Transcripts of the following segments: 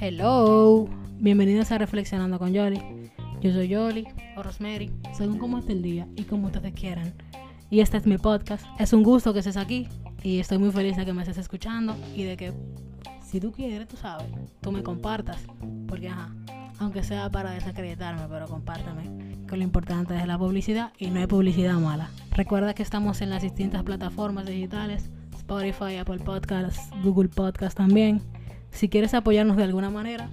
Hello, bienvenidos a Reflexionando con Yoli. Yo soy Yoli o Rosemary, según cómo esté el día y como ustedes quieran. Y este es mi podcast. Es un gusto que estés aquí y estoy muy feliz de que me estés escuchando y de que si tú quieres, tú sabes, tú me compartas. Porque, ajá, aunque sea para desacreditarme, pero compártame. Que lo importante es la publicidad y no hay publicidad mala. Recuerda que estamos en las distintas plataformas digitales, Spotify, Apple Podcasts, Google Podcasts también. Si quieres apoyarnos de alguna manera,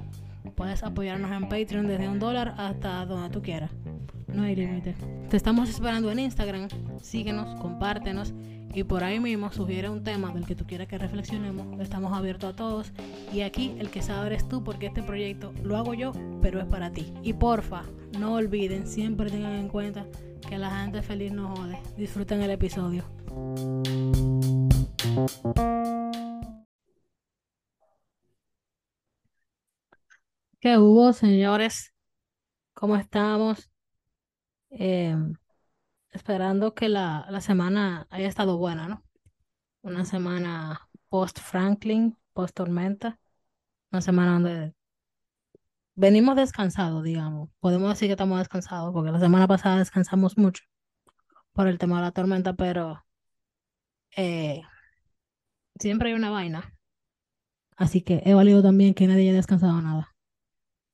puedes apoyarnos en Patreon desde un dólar hasta donde tú quieras. No hay límite. Te estamos esperando en Instagram. Síguenos, compártenos y por ahí mismo sugiere un tema del que tú quieras que reflexionemos. Estamos abiertos a todos. Y aquí el que sabe eres tú porque este proyecto lo hago yo, pero es para ti. Y porfa, no olviden, siempre tengan en cuenta que la gente feliz no jode. Disfruten el episodio. ¿Qué hubo, señores? ¿Cómo estamos? Eh, esperando que la, la semana haya estado buena, ¿no? Una semana post Franklin, post tormenta, una semana donde venimos descansados, digamos. Podemos decir que estamos descansados porque la semana pasada descansamos mucho por el tema de la tormenta, pero eh, siempre hay una vaina. Así que he valido también que nadie haya descansado nada.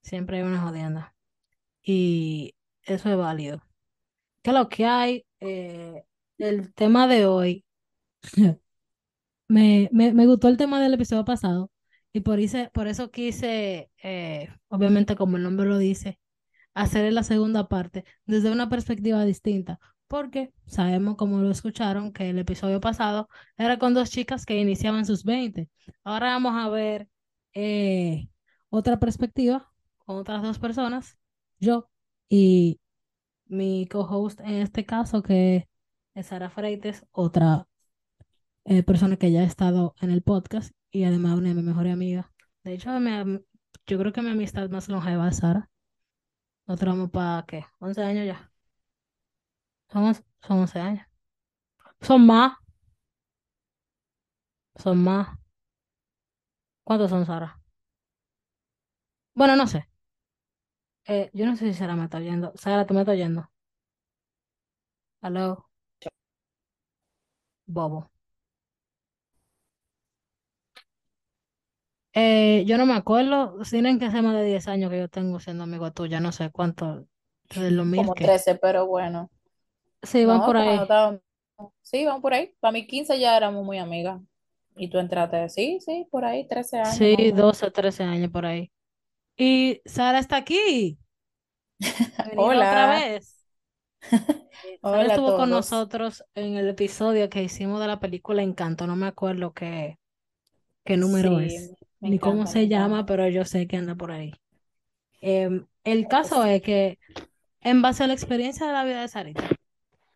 Siempre hay una jodienda. Y eso es válido. ¿Qué es lo que hay? Eh, el tema de hoy. me, me, me gustó el tema del episodio pasado. Y por, hice, por eso quise, eh, obviamente como el nombre lo dice, hacer la segunda parte desde una perspectiva distinta. Porque sabemos, como lo escucharon, que el episodio pasado era con dos chicas que iniciaban sus 20. Ahora vamos a ver eh, otra perspectiva con otras dos personas, yo y mi co-host en este caso, que es Sara Freites, otra eh, persona que ya ha estado en el podcast y además una de mis mejores amigas. De hecho, yo creo que mi amistad más longeva es Sara. Nosotros vamos para, ¿qué? 11 años ya. Somos, son 11 años. Son más. Son más. ¿Cuántos son, Sara? Bueno, no sé. Eh, yo no sé si Sara me está oyendo. Sara, ¿tú me estás oyendo? Hello. Bobo. Eh, yo no me acuerdo, tienen que ser más de 10 años que yo tengo siendo amigo tuya, no sé cuánto, desde los mil Como que. 13, pero bueno. Sí, van No, por cuando ahí. estábamos, sí, vamos por ahí. Para mí 15 ya éramos muy amigas. Y tú entraste, sí, sí, por ahí, 13 años Sí, más o menos. 12, 13 años por ahí. Y Sara está aquí. Bienvenida otra Hola, vez. Hola a estuvo con nosotros en el episodio que hicimos de la película Encanto, no me acuerdo qué, qué número Sí, es, ni cómo encanta, se llama, pero yo sé que anda por ahí. Em, el caso es que en base a la experiencia de la vida de Sarita,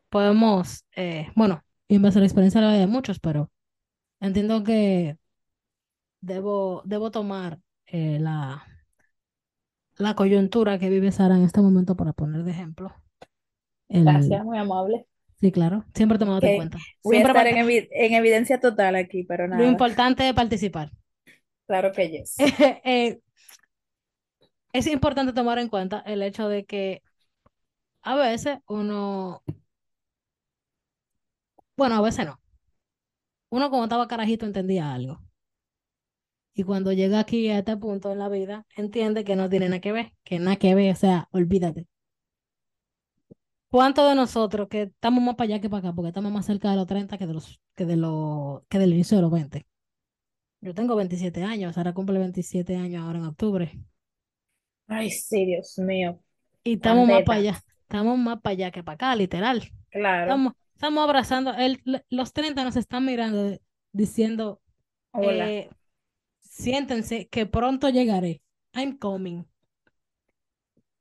podemos, eh, bueno, en base a la experiencia de la vida de muchos, pero entiendo que debo, debo tomar eh, la, la coyuntura que vive Sara en este momento para poner de ejemplo. El, Gracias, muy amable. sí, claro, siempre tomándote en cuenta. voy a Siempre estar en, evi- en evidencia total aquí, pero lo nada. importante es participar. Claro que yes. Eh, es importante tomar en cuenta el hecho de que a veces uno, bueno, a veces no. Uno como estaba carajito entendía algo. Y cuando llega aquí a este punto en la vida, entiende que no tiene nada que ver, que nada que ver, o sea, olvídate. ¿Cuántos de nosotros que estamos más para allá que para acá, porque estamos más cerca de los 30 que de los, que de los, que del inicio de los 20? Yo tengo 27 años, ahora cumple 27 años ahora en octubre. Ay, sí, Dios mío. Y estamos más para allá, estamos más para allá que para acá, literal. Claro. Estamos, estamos abrazando, el, los 30 nos están mirando diciendo, Hola. eh, siéntense que pronto llegaré. I'm coming.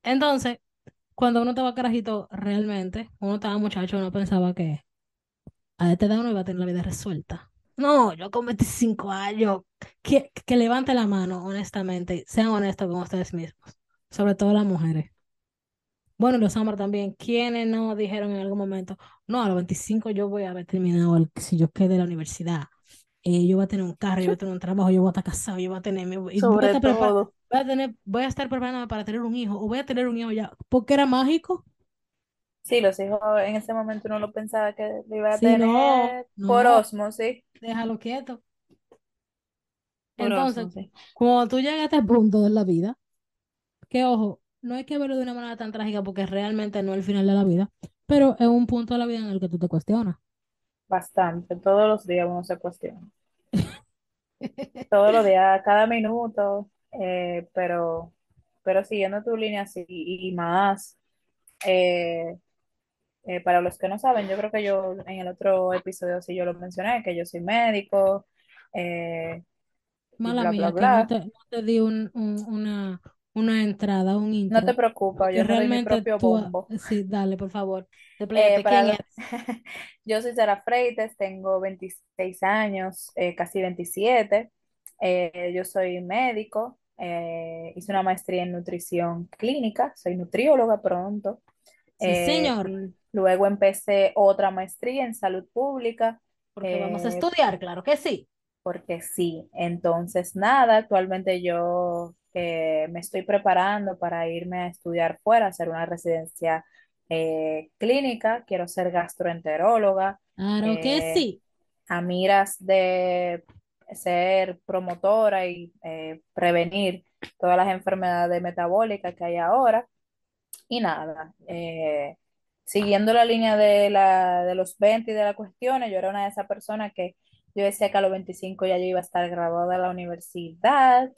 Entonces, cuando uno estaba carajito, realmente, uno estaba muchacho, uno pensaba que a esta edad uno iba a tener la vida resuelta. No, yo con 25 años, que, que levante la mano, honestamente, sean honestos con ustedes mismos, sobre todo las mujeres. Bueno, los Samar también. ¿Quiénes no dijeron en algún momento, no, a los 25 yo voy a haber terminado, el, si yo quede de la universidad, eh, yo voy a tener un carro, yo voy a tener un trabajo, yo voy a estar casado, yo voy a tener, mi- y voy a Sobre estar todo. voy a tener, voy a estar preparándome para tener un hijo, o voy a tener un hijo ya, porque era mágico. Sí, los hijos en ese momento uno lo pensaba que lo iba a Si no, tener por no, osmosis, sí, déjalo quieto. por Entonces, cuando tú llegas a este punto de la vida, que ojo, no hay que verlo de una manera tan trágica porque realmente no es el final de la vida, pero es un punto de la vida en el que tú te cuestionas. Bastante. Todos los días uno se cuestiona. Todos los días, cada minuto. eh, pero, pero siguiendo tu línea así y más. eh, eh, para los que no saben, yo creo que yo en el otro episodio sí yo lo mencioné, que yo soy médico Mala bla, bla, mía, que no bla. te, no te di un, un- una, una entrada, un No te intro, preocupes, yo me doy mi realmente propio tú, bombo. sí, dale, por favor, Eh. Yo soy Sara Freites, tengo 26 años, eh, casi 27. Eh, yo soy médico, hice una maestría en nutrición clínica, soy nutrióloga pronto. Sí, señor, luego empecé otra maestría en salud pública, porque vamos a estudiar, claro que sí. Porque sí. Entonces, nada, actualmente yo eh, me estoy preparando para irme a estudiar fuera, hacer una residencia eh, clínica. Quiero ser gastroenteróloga, Claro que eh, sí. a miras de ser promotora y eh, prevenir todas las enfermedades metabólicas que hay ahora. Y nada, siguiendo la línea de, la, de los 20 y de las cuestiones, yo era una de esas personas que yo decía que a los 25 ya yo iba a estar graduada de la universidad,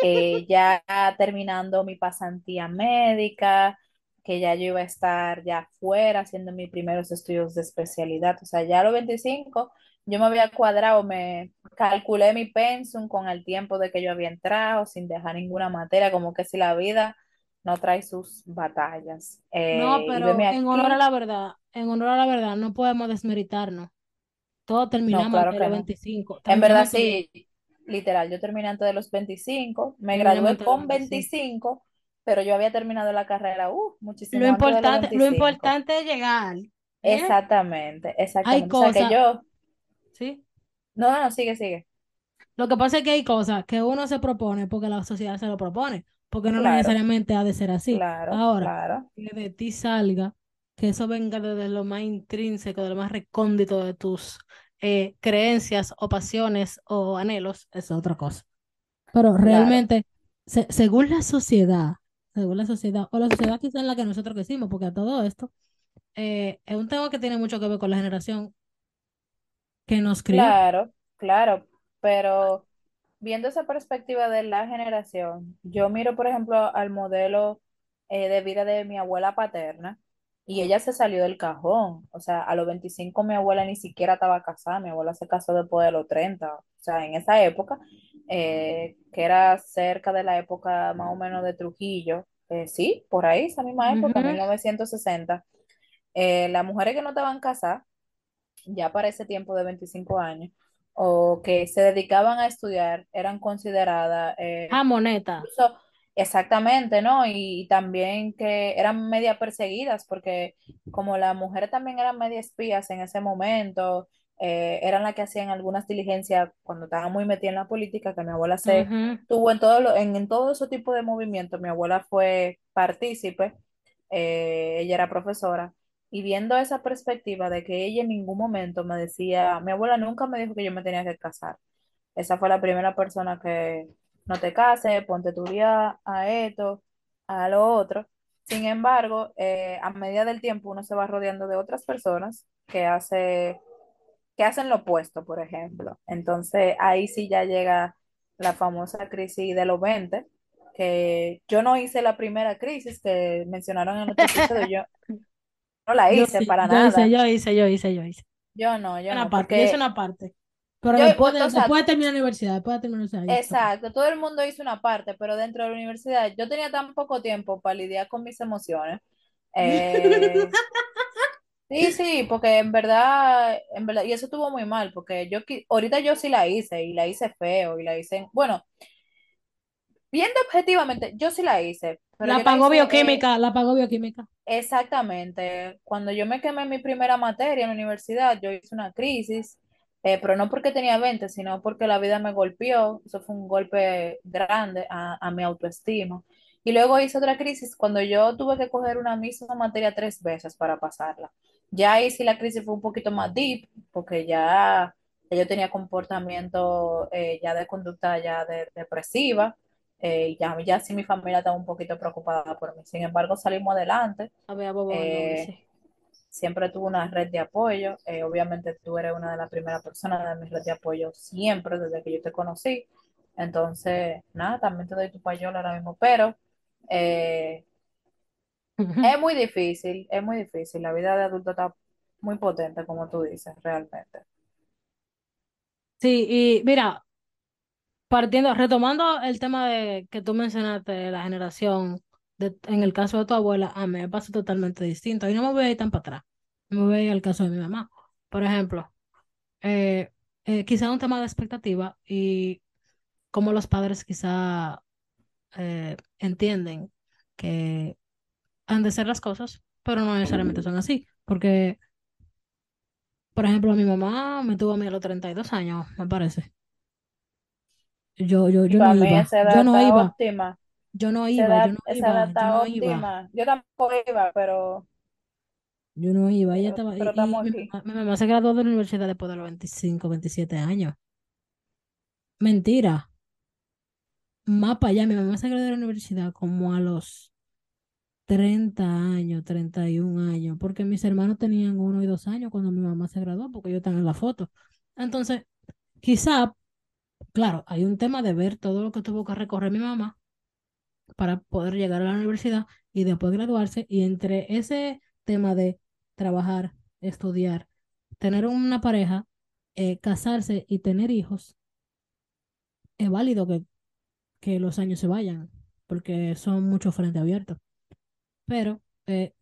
eh, ya terminando mi pasantía médica, que ya yo iba a estar ya fuera haciendo mis primeros estudios de especialidad. O sea, ya a los 25 yo me había cuadrado, me calculé mi pensum con el tiempo de que yo había entrado, sin dejar ninguna materia, como que si la vida no trae sus batallas. No, Eh, veme pero en honor a la verdad, en honor a la verdad, no podemos desmeritarnos. Todos no, terminamos claro antes de que los no. 25, En verdad sí, literal, yo terminé antes de los 25, me terminamos gradué con 25. 25, pero yo había terminado la carrera, uh, Lo muchísimo de los importante, lo 25. importante es llegar, ¿eh? Exactamente, Hay exactamente. O sea que cosas, yo, ¿sí? no, no, no, sigue, sigue. Lo que pasa es que hay cosas que uno se propone porque la sociedad se lo propone, porque no Claro, necesariamente ha de ser así. claro, Ahora, claro, que de ti salga, que eso venga desde lo más intrínseco, de lo más recóndito de tus eh, creencias o pasiones o anhelos, es otra cosa. Pero claro, realmente, se- según la sociedad, según la sociedad, o la sociedad quizá en la que nosotros crecimos, porque a todo esto, eh, es un tema que tiene mucho que ver con la generación que nos crió. claro, claro, pero viendo esa perspectiva de la generación, yo miro, por ejemplo, al modelo eh, de vida de mi abuela paterna y ella se salió del cajón. O sea, a los 25 mi abuela ni siquiera estaba casada, mi abuela se casó después de los 30. O sea, en esa época, eh, que era cerca de la época más o menos de Trujillo, eh, sí, por ahí, esa misma época, Ujú. 1960, eh, las mujeres que no estaban casadas ya para ese tiempo de 25 años, o que se dedicaban a estudiar, eran consideradas, eh, Jamoneta. incluso exactamente, ¿no? Y, también que eran media perseguidas, porque como las mujeres también eran media espías en ese momento, eh, eran las que hacían algunas diligencias cuando estaban muy metidas en la política, que mi abuela se tuvo en todo, lo- en, en todo ese tipo de movimientos, mi abuela fue partícipe, eh, ella era profesora. Y viendo esa perspectiva de que ella en ningún momento me decía, mi abuela nunca me dijo que yo me tenía que casar. Esa fue la primera persona que no te cases, ponte tu día a esto, a lo otro. Sin embargo, eh, a medida del tiempo uno se va rodeando de otras personas que hace, que hacen lo opuesto, por ejemplo. Entonces ahí sí ya llega la famosa crisis de los 20, que yo no hice la primera crisis que mencionaron en otro episodio, yo no la Yo hice sí, para yo hice, nada. yo hice, yo hice, yo hice. Yo no, yo Una no, parte, yo hice porque una parte. Pero yo, después de, o sea, después de terminar la universidad, después de terminar la universidad, exacto, todo el mundo hizo una parte, pero dentro de la universidad yo tenía tan poco tiempo para lidiar con mis emociones. Eh, sí, sí, porque en verdad, en verdad, y eso estuvo muy mal, porque yo ahorita yo sí la hice, y la hice feo, y la hice, bueno, viendo objetivamente, yo sí la hice, pero La pagó eh, bioquímica, la pagó bioquímica. exactamente. Cuando yo me quemé en mi primera materia en la universidad, yo hice una crisis, eh, pero no porque tenía 20, sino porque la vida me golpeó. Eso fue un golpe grande a, a mi autoestima. Y luego hice otra crisis cuando yo tuve que coger una misma materia tres veces para pasarla. Ya ahí sí la crisis fue un poquito más deep, porque ya, yo tenía comportamiento eh, ya de conducta ya de- depresiva eh, ya, ya sí mi familia estaba un poquito preocupada por mí. Sin embargo, salimos adelante. A ver, a bobo sí. Siempre tuve una red de apoyo. Eh, obviamente tú eres una de las primeras personas de mi red de apoyo siempre, desde que yo te conocí. Entonces, nada, también te doy tu payola ahora mismo. Pero eh, es muy difícil, es muy difícil. La vida de adulto está muy potente, como tú dices, realmente. Sí, y mira, partiendo, retomando el tema de que tú mencionaste, de la generación, de, en el caso de tu abuela, a mí me pasa totalmente distinto. Y no me voy a ir tan para atrás. Me voy a ir al caso de mi mamá. Por ejemplo, eh, eh, quizá un tema de expectativa y cómo los padres quizá eh, entienden que han de ser las cosas, pero no necesariamente son así. Porque, por ejemplo, mi mamá me tuvo a mí a los 32 años, me parece. Yo, yo, yo no iba, yo no iba, óptima. yo no iba, yo no iba, yo no iba. Yo tampoco iba, pero, yo no iba. Ella estaba, pero y, mi mi mamá se graduó de la universidad después de los 25 27 años. Mentira, más para allá, mi mamá se graduó de la universidad como a los 30 años, 31 años, porque mis hermanos tenían uno y dos años cuando mi mamá se graduó, porque ellos están en la foto. Entonces, quizá, claro, hay un tema de ver todo lo que tuvo que recorrer mi mamá para poder llegar a la universidad y después graduarse, y entre ese tema de trabajar, estudiar, tener una pareja, eh, casarse y tener hijos, es válido que, que los años se vayan, porque son muchos frentes abiertos. Pero eh,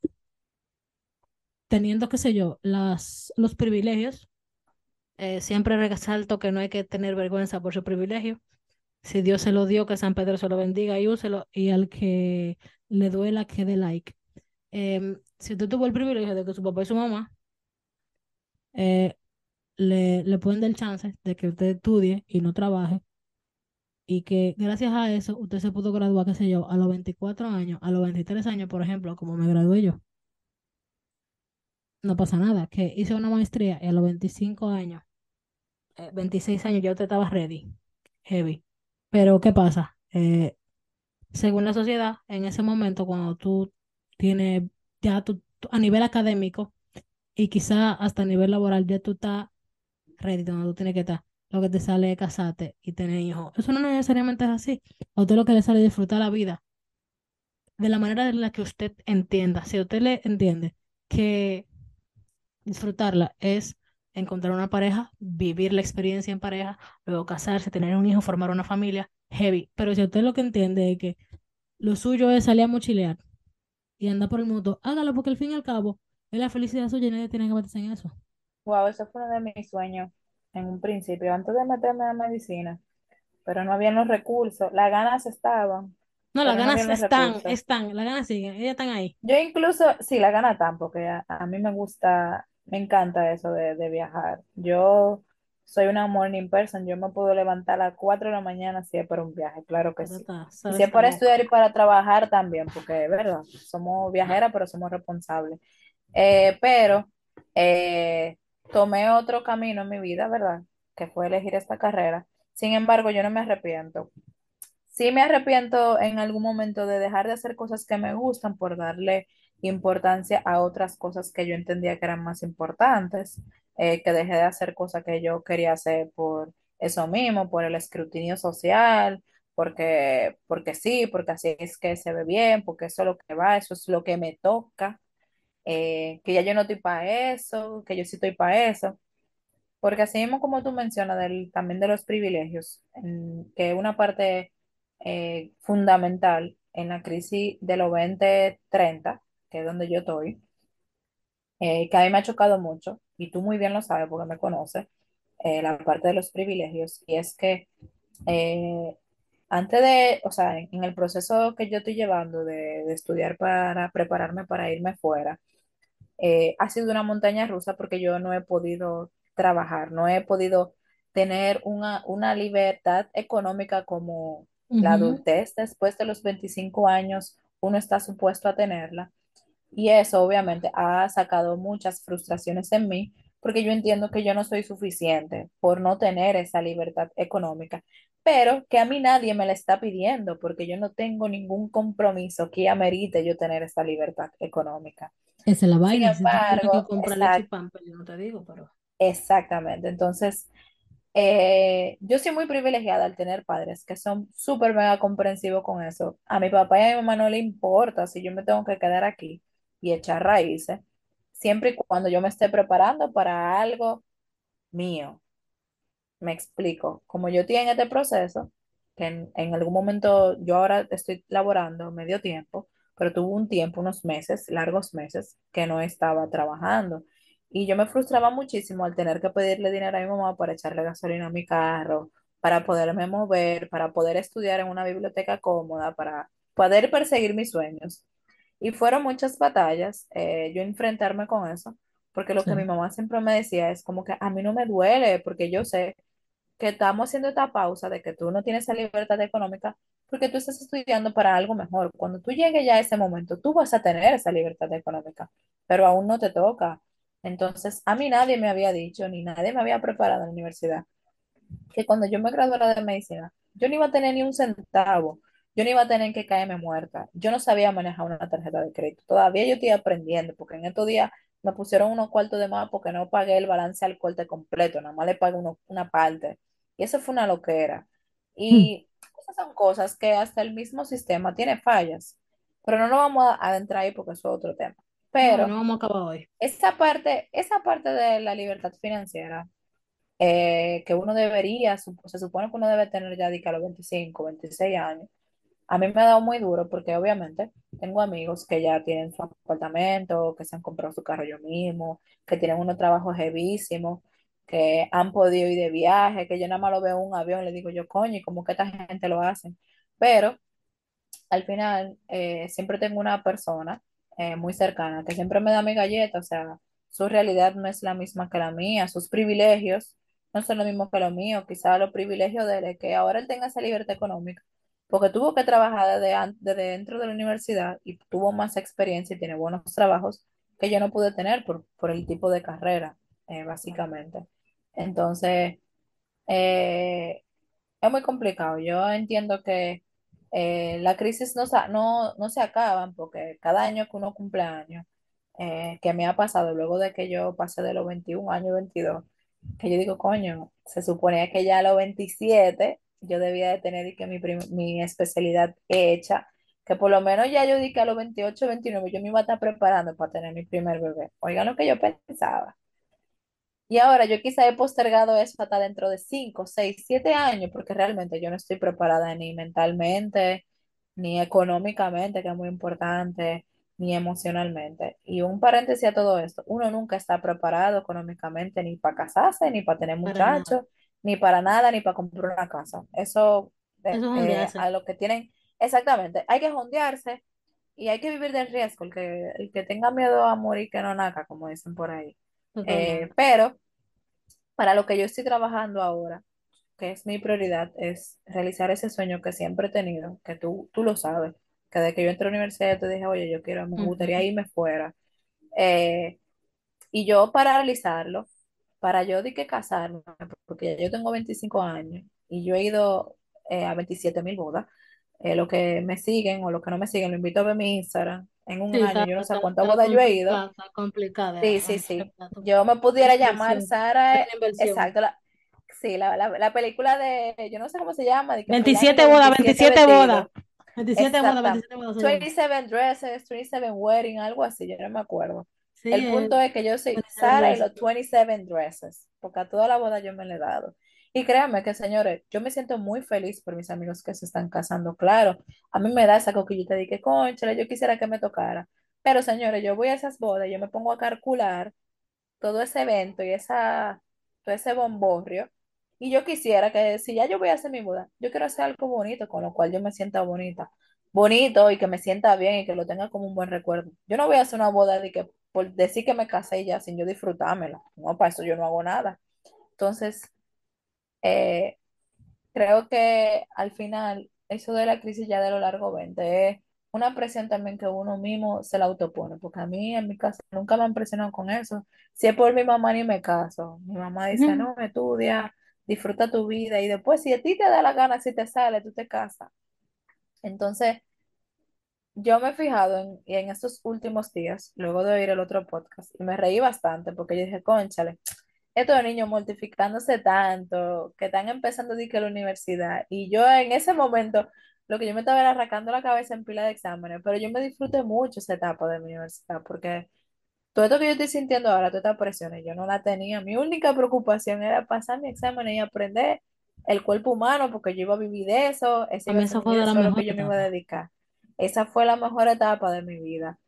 teniendo, qué sé yo, las, los privilegios, eh, siempre resalto que no hay que tener vergüenza por su privilegio. Si Dios se lo dio, que San Pedro se lo bendiga y úselo, y al que le duela, que dé like. Em, si usted tuvo el privilegio de que su papá y su mamá eh, le, le pueden dar chance de que usted estudie y no trabaje, y que gracias a eso usted se pudo graduar, qué sé yo, a los 24 años, a los 23 años, por ejemplo, como me gradué yo, no pasa nada, que hice una maestría y a los 25 años eh, 26 años ya usted estaba ready, heavy. Pero ¿qué pasa? Eh, según la sociedad, en ese momento, cuando tú tienes ya tú- a nivel académico y quizá hasta a nivel laboral, ya tú estás ready donde tú tienes que estar. Lo que te sale es casarte y tener hijos. Eso no necesariamente es así. A usted lo que le sale es disfrutar la vida de la manera en la que usted entienda. Si usted le entiende que Disfrutarla es encontrar una pareja, vivir la experiencia en pareja, luego casarse, tener un hijo, formar una familia, heavy. Pero si usted lo que entiende es que lo suyo es salir a mochilear y andar por el mundo, hágalo porque al fin y al cabo es la felicidad suya y nadie tiene que meterse en eso. Wow, ese fue uno de mis sueños en un principio, antes de meterme a medicina, pero no habían los recursos. Las ganas estaban, No, las no ganas están, recursos. están, las ganas siguen, ellas están ahí. Yo incluso, sí, la gana tan, porque a, a mí me gusta, me encanta eso de, de viajar. Yo soy una morning person, yo me puedo levantar a las 4 de la mañana si es para un viaje, claro que sí. está, Y sabes, si es para estudiar y para trabajar también, porque es verdad, somos viajeras, pero somos responsables. Eh, pero eh, tomé otro camino en mi vida, ¿verdad? Que fue elegir esta carrera. Sin embargo, yo no me arrepiento. Sí me arrepiento en algún momento de dejar de hacer cosas que me gustan por darle importancia a otras cosas que yo entendía que eran más importantes, eh, que dejé de hacer cosas que yo quería hacer por eso mismo, por el escrutinio social, porque, porque sí, porque así es que se ve bien, porque eso es lo que va, eso es lo que me toca, eh, que ya yo no estoy para eso, que yo sí estoy para eso. Porque así mismo como tú mencionas del, también de los privilegios, en- que una parte eh, fundamental en la crisis de los 2030, que es donde yo estoy, que a mí me ha chocado mucho, y tú muy bien lo sabes porque me conoces, eh, la parte de los privilegios, y es que eh, antes de, o sea, en, en el proceso que yo estoy llevando de, de estudiar para prepararme para irme fuera, eh, ha sido una montaña rusa porque yo no he podido trabajar, no he podido tener una, una libertad económica como la adultez después de los 25 años, uno está supuesto a tenerla. Y eso obviamente ha sacado muchas frustraciones en mí porque yo entiendo que yo no soy suficiente por no tener esa libertad económica, pero que a mí nadie me la está pidiendo porque yo no tengo ningún compromiso que amerite yo tener esa libertad económica. Esa es la Sin vaina. Si tú tienes que embargo, exact- pan, pues yo no te digo, pero exactamente. Entonces, eh, yo soy muy privilegiada al tener padres que son súper mega comprensivos con eso. A mi papá y a mi mamá no le importa si yo me tengo que quedar aquí y echar raíces, siempre y cuando yo me esté preparando para algo mío. Me explico. Como yo estoy este proceso, que en, en algún momento yo ahora estoy laborando medio tiempo, pero tuve un tiempo, unos meses, largos meses, que no estaba trabajando. Y yo me frustraba muchísimo al tener que pedirle dinero a mi mamá para echarle gasolina a mi carro, para poderme mover, para poder estudiar en una biblioteca cómoda, para poder perseguir mis sueños. Y fueron muchas batallas, eh, yo enfrentarme con eso, porque lo que mi mamá siempre me decía es como que a mí no me duele, porque yo sé que estamos haciendo esta pausa de que tú no tienes esa libertad económica porque tú estás estudiando para algo mejor. Cuando tú llegues ya a ese momento, tú vas a tener esa libertad económica, pero aún no te toca. Entonces, a mí nadie me había dicho, ni nadie me había preparado en la universidad que cuando yo me graduara de medicina, yo no iba a tener ni un centavo, yo no iba a tener que caerme muerta, yo no sabía manejar una tarjeta de crédito, todavía yo estoy aprendiendo, porque en estos días me pusieron unos cuartos de más porque no pagué el balance al corte completo, nada más le pagué uno- una parte, y eso fue una loquera. Hmm. Y esas son cosas que hasta el mismo sistema tiene fallas, pero no nos vamos a adentrar ahí porque eso es otro tema. No, y no Pero vamos a acabar hoy. esa parte, esa parte de la libertad financiera eh, que uno debería, se supone que uno debe tener ya de a los 25 26 años. A mí me ha dado muy duro porque obviamente tengo amigos que ya tienen su apartamento, que se han comprado su carro yo mismo, que tienen unos trabajos heavísimos, que han podido ir de viaje, que yo nada más lo veo en un avión, le digo yo, coño, ¿y cómo que esta gente lo hace? Pero al final eh, siempre tengo una persona eh, muy cercana que siempre me da mi galleta, o sea, su realidad no es la misma que la mía, sus privilegios no son lo mismo que los míos, quizás los privilegios de él que ahora él tenga esa libertad económica, porque tuvo que trabajar desde, desde dentro de la universidad y tuvo más experiencia y tiene buenos trabajos que yo no pude tener por, por el tipo de carrera, eh, básicamente. Entonces, eh, es muy complicado. Yo entiendo que eh, la crisis no, no, no se acaban porque cada año que uno cumple años, que me ha pasado luego de que yo pasé de los 21 años 22 que yo digo, coño, se suponía que ya a los 27 yo debía de tener y que mi, mi especialidad hecha, que por lo menos ya yo di que a los 28 29 yo me iba a estar preparando para tener mi primer bebé. Oigan lo que yo pensaba. Y ahora yo quizá he postergado eso hasta dentro de 5, 6, 7 años, porque realmente yo no estoy preparada ni mentalmente, ni económicamente, que es muy importante, ni emocionalmente. Y un paréntesis a todo esto, uno nunca está preparado económicamente ni para casarse, ni para tener muchachos, ni para nada, ni para comprar una casa. Eso, Eso eh, a lo que tienen, exactamente, hay que jondearse y hay que vivir del riesgo, el que, el que tenga miedo a morir que no naca, como dicen por ahí. Eh, pero para lo que yo estoy trabajando ahora, que es mi prioridad, es realizar ese sueño que siempre he tenido, que tú, tú lo sabes, que desde que yo entré a la universidad yo te dije, oye, yo quiero, me gustaría irme fuera. Eh, y yo para realizarlo, para yo de que casarme, porque ya yo tengo 25 años y yo he ido eh, a 27 mil bodas, eh, los que me siguen o los que no me siguen, lo invito a ver mi Instagram. En un Sí, año está, yo no sé cuántas bodas yo he ido complicada, está complicada. Sí, sí, sí. Yo me pudiera llamar Sara, exacto, la, sí, la, la, la película de, yo no sé cómo se llama, de que fulano y 27 los bodas, 27 27 bodas. vestidos. 27 bodas, Exactamente. 27 bodas se llama. 27 dresses, 27 wedding, algo así, yo no me acuerdo. Sí, El punto es que yo soy 27 Sara y los 27 dresses, porque a toda la boda yo me le he dado. Y créanme que, señores, yo me siento muy feliz por mis amigos que se están casando. Claro, a mí me da esa coquillita de que, conchale, yo quisiera que me tocara. Pero, señores, yo voy a esas bodas, yo me pongo a calcular todo ese evento y esa, todo ese bomborrio. Y yo quisiera que si ya yo voy a hacer mi boda, yo quiero hacer algo bonito, con lo cual yo me sienta bonita, bonito y que me sienta bien y que lo tenga como un buen recuerdo. Yo no voy a hacer una boda de que por decir que me casé ya sin yo disfrutármela. No, para eso yo no hago nada. Entonces, eh, creo que al final eso de la crisis ya de lo largo 20 es una presión también que uno mismo se la autopone, porque a mí en mi casa nunca me han presionado con eso. Si es por mi mamá ni me caso. Mi mamá dice, no, estudia, disfruta tu vida y después si a ti te da la gana, si te sale, tú te casas. Entonces, yo me he fijado en, y en estos últimos días, luego de oír el otro podcast, y me reí bastante porque yo dije, cónchale, estos niños mortificándose tanto, que están empezando a que la universidad, y yo en ese momento, lo que yo me estaba era arrancando la cabeza en pila de exámenes, pero yo me disfruté mucho esa etapa de mi universidad, porque todo esto que yo estoy sintiendo ahora, toda esta presión, yo no la tenía. Mi única preocupación era pasar mi examen y aprender el cuerpo humano, porque yo iba a vivir de eso, ese A mí eso mi fue lo que yo me iba a dedicar. Esa fue la mejor etapa de mi vida.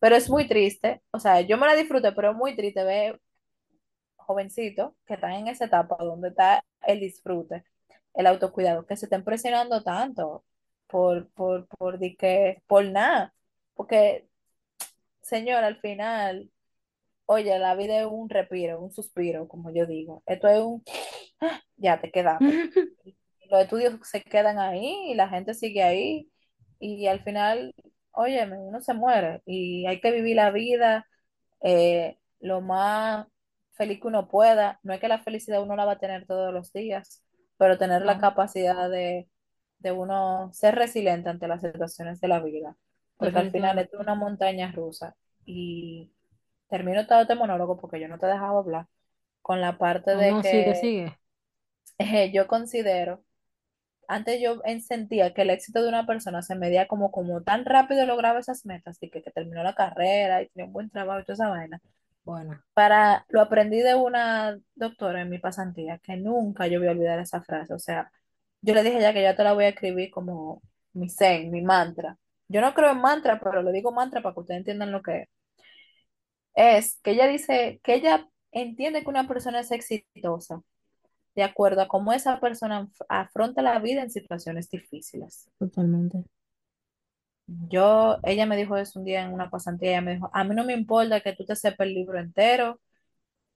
Pero es muy triste, o sea, yo me la disfruté, pero es muy triste ver jovencitos que están en esa etapa donde está el disfrute, el autocuidado, que se estén presionando tanto por, por, por, di que, por nada. Porque, señor, al final, oye, la vida es un respiro, un suspiro, como yo digo. Esto es un, ya te quedaste. Los estudios se quedan ahí y la gente sigue ahí y al final, oye, uno se muere y hay que vivir la vida eh, lo más feliz que uno pueda. No es que la felicidad uno la va a tener todos los días, pero tener la capacidad de, de uno ser resiliente ante las situaciones de la vida, porque al final esto es una montaña rusa y termino todo este monólogo porque yo no te dejaba hablar con la parte No, de no, sigue, sigue. eh, yo considero, antes yo en- sentía que el éxito de una persona se medía como, como tan rápido lograba esas metas, y que, que terminó la carrera y tenía un buen trabajo y toda esa vaina. Bueno, Para, lo aprendí de una doctora en mi pasantía, que nunca yo voy a olvidar esa frase. O sea, yo le dije ya que ya te la voy a escribir como mi zen, mi mantra. Yo no creo en mantra, pero le digo mantra para que ustedes entiendan lo que es. Es que ella dice que ella entiende que una persona es exitosa de acuerdo a cómo esa persona af- afronta la vida en situaciones difíciles. totalmente. Yo, ella me dijo eso un día en una pasantía, ella me dijo, a mí no me importa que tú te sepas el libro entero,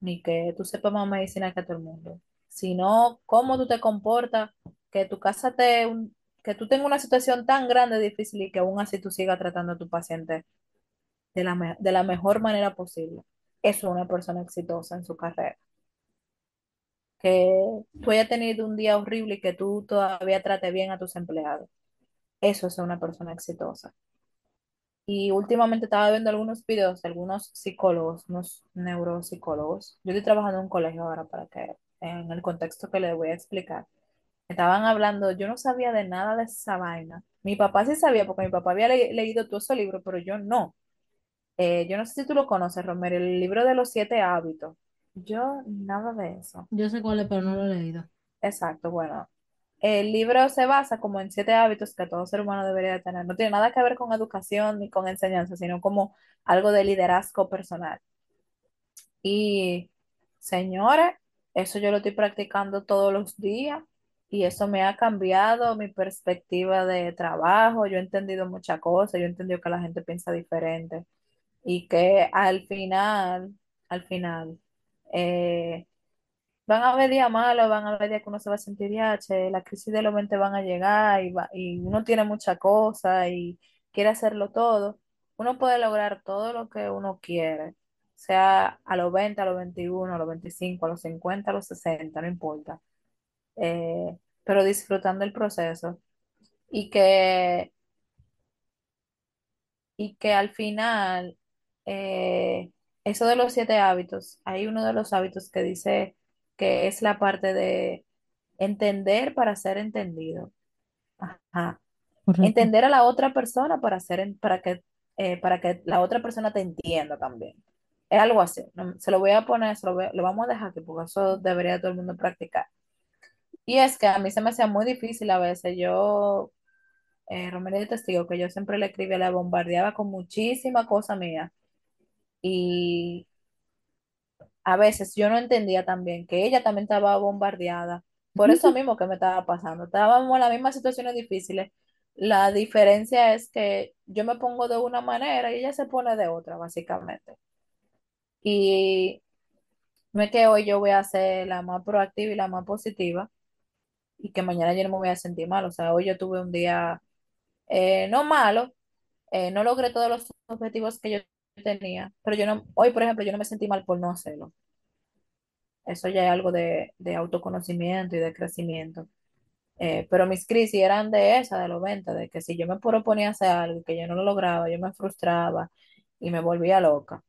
ni que tú sepas más medicina que todo el mundo, sino cómo tú te comportas, que tu casa te, un- que tú tengas una situación tan grande, difícil y que aún así tú sigas tratando a tu paciente de la, de la mejor manera posible. Eso es una persona exitosa en su carrera. Que tú hayas tenido un día horrible y que tú todavía trates bien a tus empleados. Eso es una persona exitosa. Y últimamente estaba viendo algunos videos de algunos psicólogos, unos neuropsicólogos. Yo estoy trabajando en un colegio ahora para que, en el contexto que les voy a explicar. Estaban hablando, yo no sabía de nada de esa vaina. Mi papá sí sabía, porque mi papá había le- leído todo ese libro, pero yo no. Eh, yo no sé si tú lo conoces, Romero, el libro de los siete hábitos. Yo nada de eso. Yo sé cuál es, pero no lo he leído. Exacto, bueno. El libro se basa como en siete hábitos que todo ser humano debería de tener. No tiene nada que ver con educación ni con enseñanza, sino como algo de liderazgo personal. Y, señores, eso yo lo estoy practicando todos los días y eso me ha cambiado mi perspectiva de trabajo. Yo he entendido muchas cosas, yo he entendido que la gente piensa diferente y que al final, al final, eh, Van a haber días malos, van a haber días que uno se va a sentir che, la crisis de los 20 van a llegar y, va- y uno tiene mucha cosa y quiere hacerlo todo. Uno puede lograr todo lo que uno quiere, sea a los 20, a los 21, a los 25, a los 50, a los 60, no importa. Eh, pero disfrutando el proceso y que, y que al final, eh, eso de los siete hábitos, hay uno de los hábitos que dice que es la parte de Entender para ser entendido. Ajá. Correcto. Entender a la otra persona para ser, para que, eh, para que la otra persona te entienda también. Es algo así. No, se lo voy a poner, se lo, voy- lo vamos a dejar aquí porque eso debería todo el mundo practicar. Y es que a mí se me hacía muy difícil a veces. Yo, eh, Romelio de testigo, que yo siempre le escribía, la bombardeaba con muchísima cosa mía. Y a veces yo no entendía también que ella también estaba bombardeada por eso mismo que me estaba pasando. Estábamos en las mismas situaciones difíciles. La diferencia es que yo me pongo de una manera y ella se pone de otra, básicamente. Y no es que hoy yo voy a ser la más proactiva y la más positiva y que mañana yo no me voy a sentir mal. O sea, hoy yo tuve un día eh, no malo, eh, no logré todos los objetivos que yo tenía, pero yo no, hoy por ejemplo, yo no me sentí mal por no hacerlo. Eso ya es algo de, de autoconocimiento y de crecimiento. Eh, pero mis crisis eran de esa, de los 20, de que si yo me proponía hacer algo que yo no lo lograba, yo me frustraba y me volvía loca.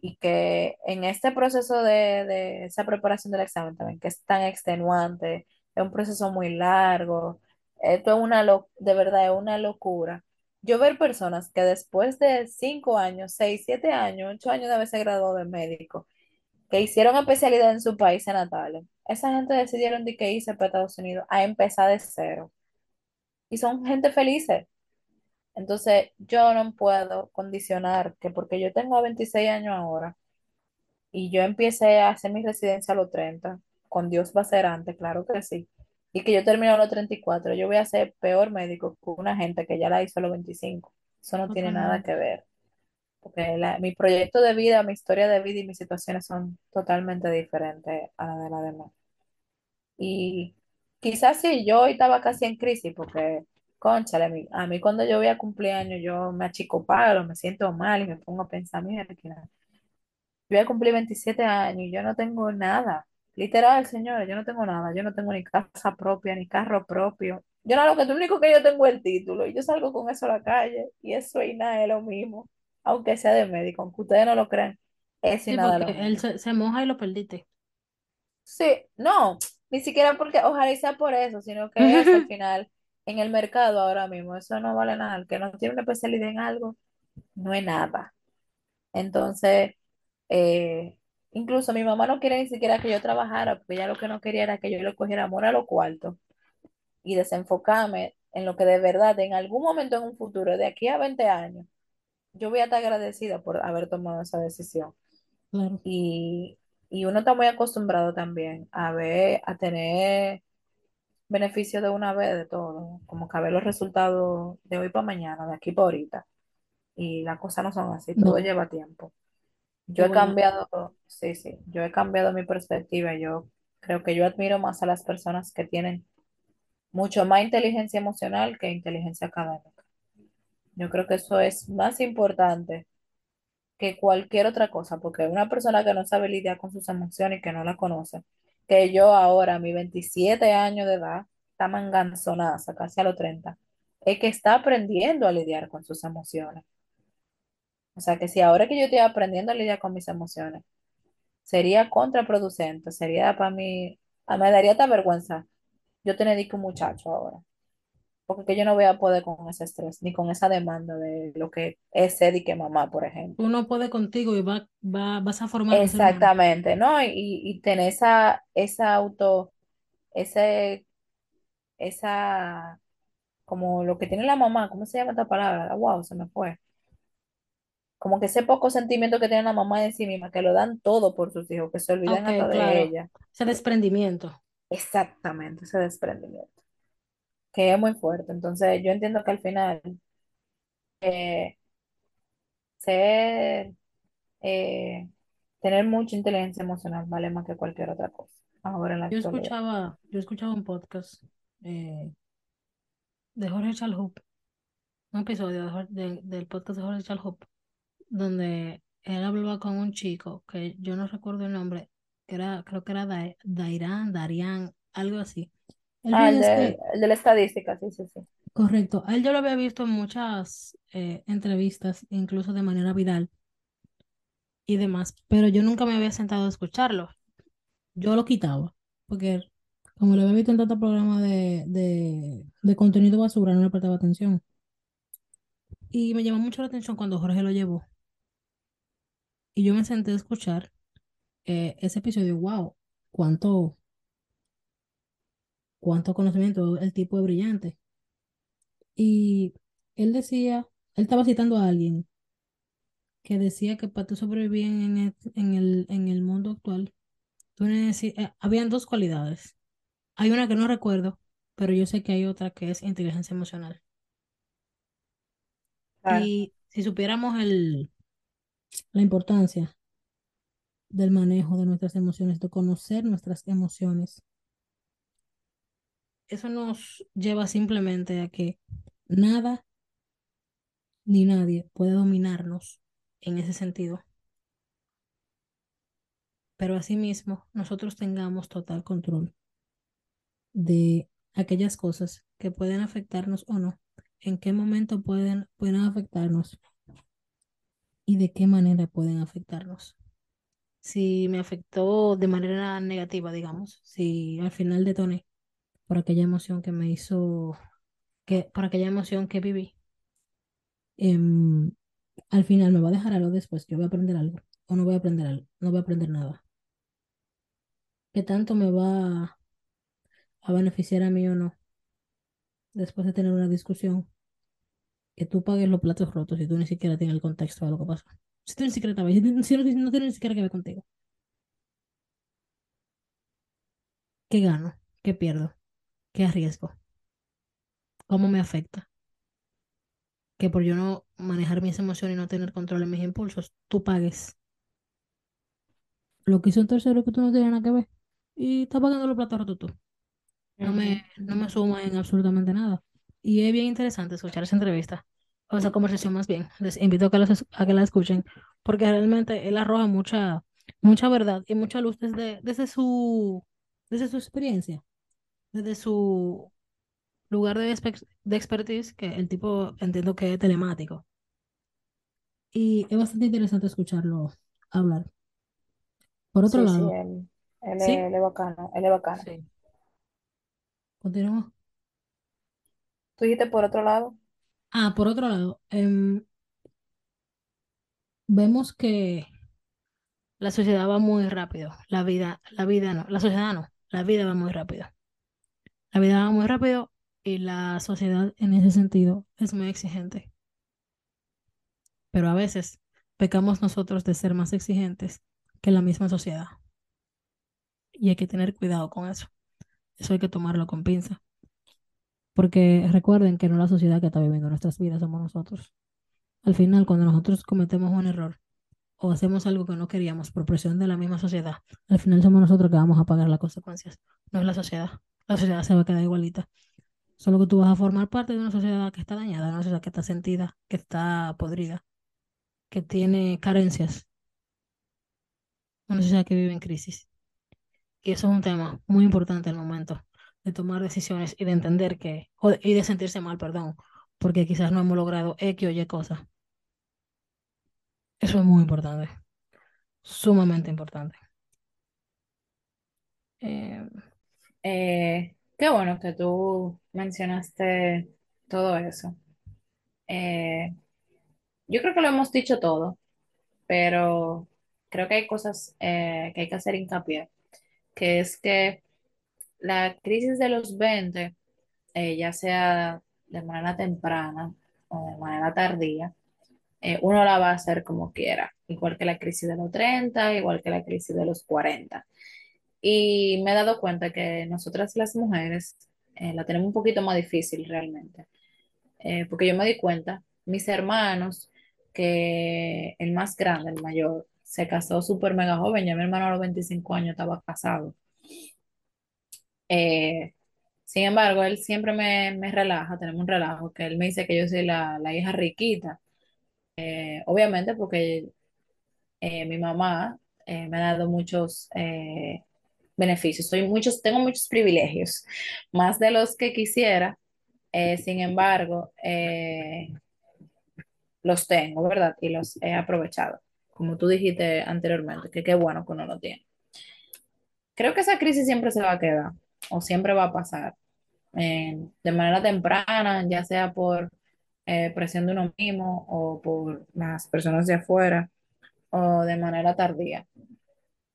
Y que en este proceso de, de esa preparación del examen también, que es tan extenuante, es un proceso muy largo, esto es una, lo- de verdad, es una locura. Yo ver personas que después de 5 años, 6 7 años, 8 años de haberse graduado de médico, que hicieron especialidad en su país natal, esa gente decidieron de que irse para Estados Unidos a empezar de cero. Y son gente felices. Entonces, yo no puedo condicionar que porque yo tengo 26 años ahora y yo empecé a hacer mi residencia a los 30 con Dios va a ser antes, claro que sí, y que yo termino a los 34 yo voy a ser peor médico que una gente que ya la hizo a los 25. Eso no tiene nada que ver, porque la- mi proyecto de vida, mi historia de vida y mis situaciones son totalmente diferentes a la de la demás. Y quizás sí, yo estaba casi en crisis porque, cónchale, a mí, a mí cuando yo voy a cumpleaños yo me achicopalo, me siento mal y me pongo a pensar, mira, yo voy a cumplir 27 años y yo no tengo nada. Literal, señores, yo no tengo nada. Yo no tengo ni casa propia, ni carro propio. Yo no, lo que lo único que yo tengo es el título y yo salgo con eso a la calle y eso y nada es lo mismo, aunque sea de médico, aunque ustedes no lo crean, eso y Sí, nada es lo él mismo. se, se moja y lo perdiste. Sí, no, ni siquiera porque ojalá y sea por eso, sino que al final en el mercado ahora mismo, eso no vale nada. El que no tiene una especialidad en algo, no es nada. Entonces, eh, incluso mi mamá no quiere ni siquiera que yo trabajara, porque ella lo que no quería era que yo le cogiera amor a los cuartos y desenfocarme en lo que de verdad en algún momento en un futuro, de aquí a 20 años, yo voy a estar agradecida por haber tomado esa decisión. Claro. Y, y uno está muy acostumbrado también a ver, a tener beneficio de una vez de todo, como que a ver los resultados de hoy para mañana, de aquí para ahorita. Y las cosas no son así, todo No, lleva tiempo. Qué Yo he bueno. cambiado, sí, sí, yo he cambiado mi perspectiva. Yo creo que yo admiro más a las personas que tienen mucho más inteligencia emocional que inteligencia académica. Yo creo que eso es más importante que cualquier otra cosa, porque una persona que no sabe lidiar con sus emociones y que no la conoce, que yo ahora, a mis 27 años de edad, está manganzonaza, casi a los 30, es que está aprendiendo a lidiar con sus emociones. O sea, que si ahora que yo estoy aprendiendo a lidiar con mis emociones, sería contraproducente, sería para mí, a- me daría esta vergüenza yo tener que un muchacho ahora, porque que yo no voy a poder con ese estrés, ni con esa demanda de lo que es ser y que mamá, por ejemplo. Uno puede contigo y va, va, vas a formar. Exactamente, ¿no? Y, y tener esa, esa auto, ese, esa, como lo que tiene la mamá, ¿cómo se llama esta palabra? Wow, se me fue. Como que ese poco sentimiento que tiene la mamá de sí misma, que lo dan todo por sus hijos, que se olvidan Ok, hasta de ella. Ese desprendimiento. Exactamente, ese desprendimiento, que es muy fuerte. Entonces, yo entiendo que al final, eh, ser, eh, tener mucha inteligencia emocional vale más que cualquier otra cosa, ahora en la Yo actualidad. escuchaba, yo escuchaba un podcast eh, de Jorge Chalhoup, un episodio de del podcast de Jorge Chalhoup, donde él hablaba con un chico que yo no recuerdo el nombre, que era, creo que era Dai- Dairán, Darián, algo así. El Ah, el de, el de la estadística, sí, sí, sí. correcto, a él yo lo había visto en muchas eh, entrevistas, incluso de manera viral y demás, pero yo nunca me había sentado a escucharlo. Yo lo quitaba, porque como lo había visto en tantos programas de, de, de contenido basura, no le prestaba atención. Y me llamó mucho la atención cuando Jorge lo llevó. Y yo me senté a escuchar eh, ese episodio. ¡Wow! ¿Cuánto, cuánto conocimiento! El tipo es brillante. Y él decía, él estaba citando a alguien que decía que para tú sobrevivir en el, en el, en el mundo tú necesi- eh, habían dos cualidades. Hay una que no recuerdo, pero yo sé que hay otra que es inteligencia emocional. Claro, Y si supiéramos el, la importancia del manejo de nuestras emociones, de conocer nuestras emociones, eso nos lleva simplemente a que nada ni nadie puede dominarnos en ese sentido, pero asimismo nosotros tengamos total control de aquellas cosas que pueden afectarnos o no, en qué momento pueden, pueden afectarnos y de qué manera pueden afectarnos. Si me afectó de manera negativa, digamos, si al final detoné por aquella emoción que me hizo, que, por aquella emoción que viví, em, al final me va a dejar algo después, yo voy a aprender algo o no voy a aprender algo, no voy a aprender nada. ¿Qué tanto me va a beneficiar a mí o no después de tener una discusión? Que tú pagues los platos rotos y tú ni siquiera tienes el contexto de lo que pasó. Si tú ni siquiera sabes, si, no, si no tiene ni siquiera que ver contigo. ¿Qué gano? ¿Qué pierdo? ¿Qué arriesgo? ¿Cómo me afecta? Que por yo no manejar mis emociones y no tener control en mis impulsos, tú pagues lo que hizo un tercero que tú no tienes nada que ver y estás pagando los platos rotos tú. No me, no me suma en absolutamente nada. Y es bien interesante escuchar esa entrevista, o esa conversación más bien. Les invito a que, es- a que la escuchen, porque realmente él arroja mucha, mucha verdad y mucha luz desde, desde su, desde su experiencia, desde su lugar de, de expertise, que el tipo entiendo que es telemático. Y es bastante interesante escucharlo hablar. Por otro Sí, sí, lado, él, él es, ¿sí? él es bacano, él es bacano. Sí. Tú dijiste por otro lado, Ah, por otro lado, em, vemos que La sociedad va muy rápido. La vida, la vida no. La sociedad no. La vida va muy rápido. La vida va muy rápido y la sociedad en ese sentido es muy exigente. Pero a veces pecamos nosotros de ser más exigentes que la misma sociedad. Y hay que tener cuidado con eso. Eso hay que tomarlo con pinza. Porque recuerden que no la sociedad que está viviendo nuestras vidas somos nosotros. Al final, cuando nosotros cometemos un error o hacemos algo que no queríamos por presión de la misma sociedad, al final somos nosotros que vamos a pagar las consecuencias, no es la sociedad. La sociedad se va a quedar igualita. Solo que tú vas a formar parte de una sociedad que está dañada, una sociedad que está sentida, que está podrida, que tiene carencias, una sociedad que vive en crisis. Y eso es un tema muy importante al momento de tomar decisiones y de entender que, y de sentirse mal, perdón, porque quizás no hemos logrado X o Y cosas. Eso es muy importante, sumamente importante. Eh, eh, qué bueno que tú mencionaste todo eso. Eh, yo creo que lo hemos dicho todo, pero creo que hay cosas que hay que hacer hincapié, que es que la crisis de los 20, eh, ya sea de manera temprana o de manera tardía, eh, uno la va a hacer como quiera, igual que la crisis de los 30, igual que la crisis de los 40. Y me he dado cuenta que nosotras las mujeres eh, la tenemos un poquito más difícil realmente, porque yo me di cuenta, mis hermanos, que el más grande, el mayor, se casó súper mega joven, ya mi hermano a los 25 años estaba casado. Eh, sin embargo, él siempre me, me relaja, tenemos un relajo, que él me dice que yo soy la, la hija riquita, Eh, obviamente porque eh, mi mamá me ha dado muchos beneficios, soy muchos, tengo muchos privilegios, más de los que quisiera, sin embargo, los tengo, ¿verdad? Y los he aprovechado, como tú dijiste anteriormente, que qué bueno que uno lo tiene. Creo que esa crisis siempre se va a quedar o siempre va a pasar eh, de manera temprana, ya sea por eh, presión de uno mismo o por las personas de afuera o de manera tardía.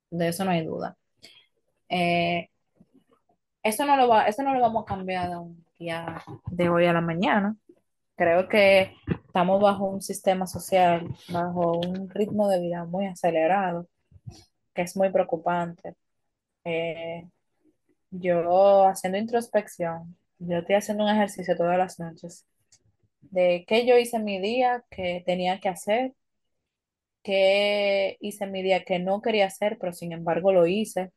De eso no hay duda. Eh, eso no lo va, eso no lo vamos a cambiar de de hoy a la mañana. Creo que estamos bajo un sistema social, bajo un ritmo de vida muy acelerado, que es muy preocupante. Yo haciendo introspección, yo estoy haciendo un ejercicio todas las noches de qué yo hice mi día que tenía que hacer, qué hice mi día que no quería hacer, pero sin embargo lo hice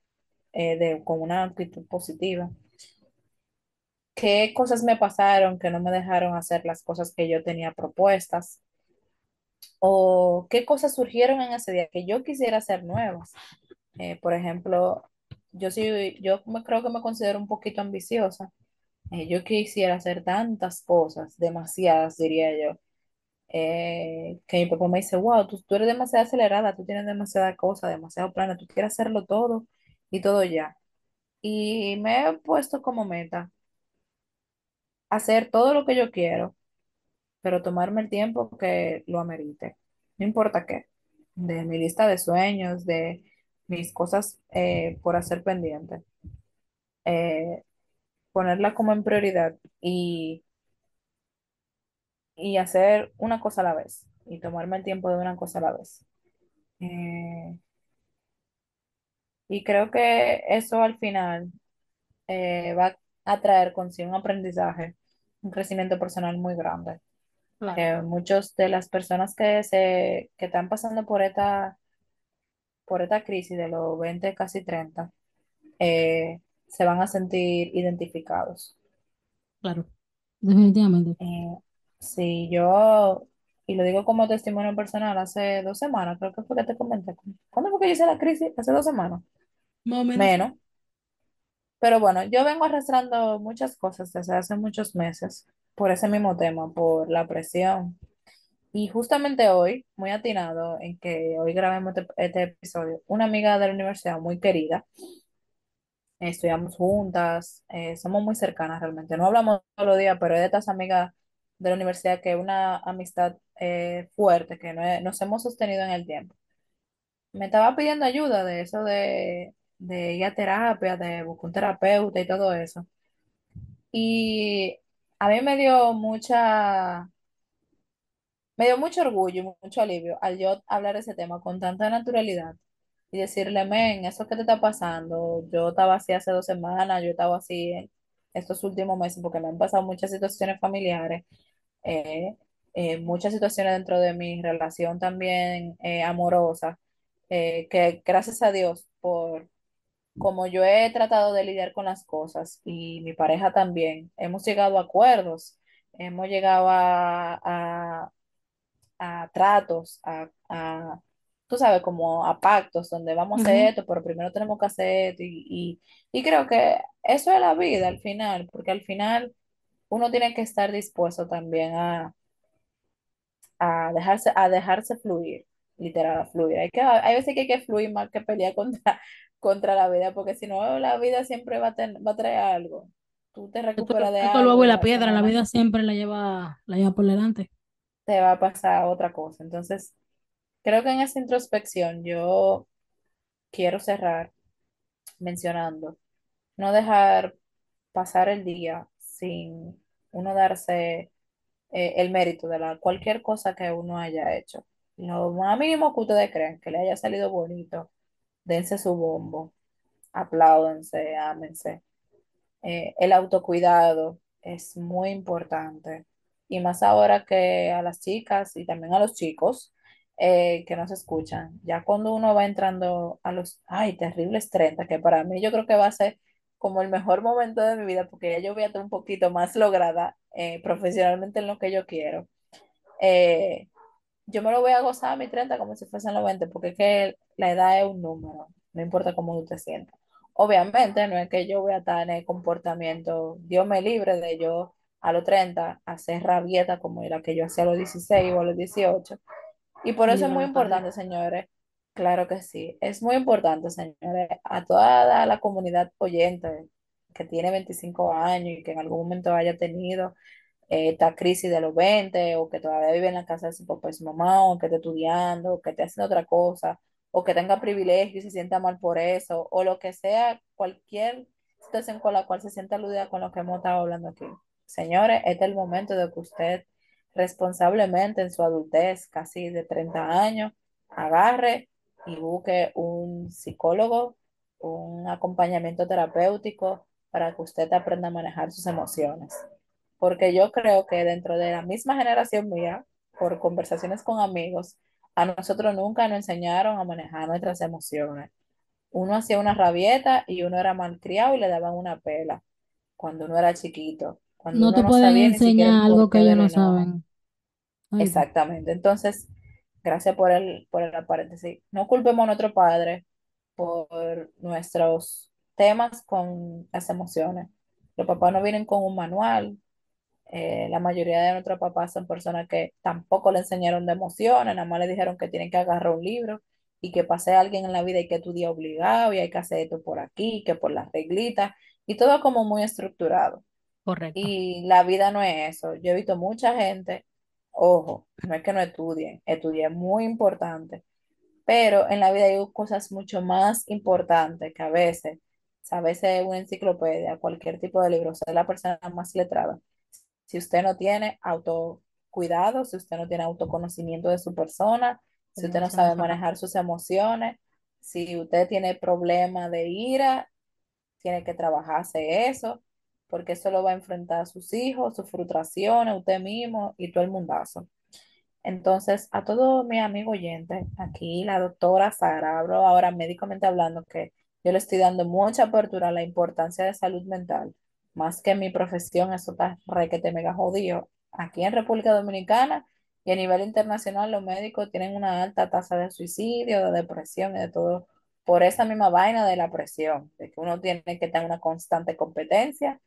eh, de, con una actitud positiva. ¿Qué cosas me pasaron que no me dejaron hacer las cosas que yo tenía propuestas? ¿O qué cosas surgieron en ese día que yo quisiera hacer nuevas? Eh, por ejemplo, yo sí, yo me, creo que me considero un poquito ambiciosa. Eh, yo quisiera hacer tantas cosas, demasiadas, diría yo, eh, que mi papá me dice, wow, tú, tú eres demasiado acelerada, tú tienes demasiada cosa, demasiado planes, tú quieres hacerlo todo y todo ya. Y me he puesto como meta hacer todo lo que yo quiero, pero tomarme el tiempo que lo amerite, no importa qué, de mi lista de sueños, de mis cosas eh, por hacer pendiente, eh, ponerla como en prioridad y, y hacer una cosa a la vez y tomarme el tiempo de una cosa a la vez. Eh, y creo que eso al final eh, va a traer consigo un aprendizaje, un crecimiento personal muy grande. Claro, Eh, muchos de las personas que se que están pasando por esta, por esta crisis de los 20 casi 30 eh, se van a sentir identificados. claro, definitivamente. Eh, sí, yo, y lo digo como testimonio personal, hace dos semanas, creo que fue que te comenté. ¿Cuándo fue que yo hice la crisis? Hace dos semanas. Más o menos. Menos. Pero bueno, yo vengo arrastrando muchas cosas desde hace muchos meses por ese mismo tema, por la presión. Y justamente hoy, muy atinado en que hoy grabemos este, este episodio, una amiga de la universidad muy querida, estudiamos juntas, eh, somos muy cercanas realmente. No hablamos todos los días, pero es de estas amigas de la universidad que es una amistad eh, fuerte, que nos hemos sostenido en el tiempo. Me estaba pidiendo ayuda de eso de, de ir a terapia, de buscar un terapeuta y todo eso. Y a mí me dio mucha, me dio mucho orgullo, y mucho alivio al yo hablar de ese tema con tanta naturalidad y decirle, men, eso que te está pasando, yo estaba así hace dos semanas, yo estaba así estos últimos meses porque me han pasado muchas situaciones familiares, eh, eh, muchas situaciones dentro de mi relación también eh, amorosa, que gracias a Dios por como yo he tratado de lidiar con las cosas y mi pareja también, hemos llegado a acuerdos, hemos llegado a- a tratos, a, a, tú sabes, como a pactos donde vamos a hacer esto, pero primero tenemos que hacer esto y, y, y creo que eso es la vida al final, porque al final uno tiene que estar dispuesto también a, a dejarse, a dejarse fluir, literal, a fluir. Hay que, hay veces que hay que fluir más que pelear contra, contra la vida, porque si no, la vida siempre va a, ten- va a traer algo. Tú te recuperas de esto el huevo algo y la piedra, la vida siempre la lleva, la lleva por delante. Te va a pasar otra cosa. Entonces, creo que en esa introspección yo quiero cerrar mencionando, no dejar pasar el día sin uno darse eh, el mérito de la, cualquier cosa que uno haya hecho. Lo más mínimo que ustedes creen, que le haya salido bonito, dense su bombo, apláudense, ámense. Eh, el autocuidado es muy importante. Y más ahora que a las chicas y también a los chicos eh, que nos escuchan, ya cuando uno va entrando a los, ay, terribles 30 que para mí yo creo que va a ser como el mejor momento de mi vida, porque ya yo voy a estar un poquito más lograda eh, profesionalmente en lo que yo quiero. Eh, yo me lo voy a gozar a mis 30 como si fuesen los 20, porque es que la edad es un número, no importa cómo tú te sientas. Obviamente, no es que yo voy a estar en el comportamiento, Dios me libre de yo a los 30 hacer rabieta como la que yo hacía a los 16 o a los 18. Y por Y eso es muy importante, señores, claro que sí, es muy importante, señores, a toda la comunidad oyente que tiene 25 años y que en algún momento haya tenido eh, esta crisis de los 20 o que todavía vive en la casa de su papá y su mamá o que esté estudiando o que esté haciendo otra cosa o que tenga privilegio y se sienta mal por eso o lo que sea, cualquier situación con la cual se sienta aludida con lo que hemos estado hablando aquí. Señores, este es el momento de que usted responsablemente en su adultez, casi de 30 años, agarre y busque un psicólogo un acompañamiento terapéutico para que usted aprenda a manejar sus emociones. Porque yo creo que dentro de la misma generación mía, por conversaciones con amigos, a nosotros nunca nos enseñaron a manejar nuestras emociones. Uno hacía una rabieta y uno era malcriado y le daban una pela cuando uno era chiquito, cuando No te pueden enseñar algo que ellos no saben. Exactamente. Entonces, gracias por el, por el paréntesis. No culpemos a nuestro padre por nuestros temas con las emociones. Los papás no vienen con un manual. Eh, la mayoría de nuestros papás son personas que tampoco le enseñaron de emociones, nada más le dijeron que tienen que agarrar un libro y que pase a alguien en la vida y que estudiar obligado y hay que hacer esto por aquí, que por las reglitas y todo como muy estructurado. Correcto. Y la vida no es eso. Yo he visto mucha gente, ojo, no es que no estudien, estudiar es muy importante, pero en la vida hay cosas mucho más importantes que a veces, a veces una enciclopedia, cualquier tipo de libro, ser la persona más letrada. Si usted no tiene autocuidado, si usted no tiene autoconocimiento de su persona, si usted no sabe manejar sus emociones, si usted tiene problema de ira, tiene que trabajarse eso, porque eso lo va a enfrentar a sus hijos, sus frustraciones, usted mismo y todo el mundazo. Entonces, a todos mis amigos oyentes, aquí la doctora Sara, hablo ahora médicamente hablando, que yo le estoy dando mucha apertura a la importancia de salud mental, más que mi profesión, eso está requete mega jodido. Aquí en República Dominicana y a nivel internacional, los médicos tienen una alta tasa de suicidio, de depresión y de todo, por esa misma vaina de la presión, de que uno tiene que tener una constante competencia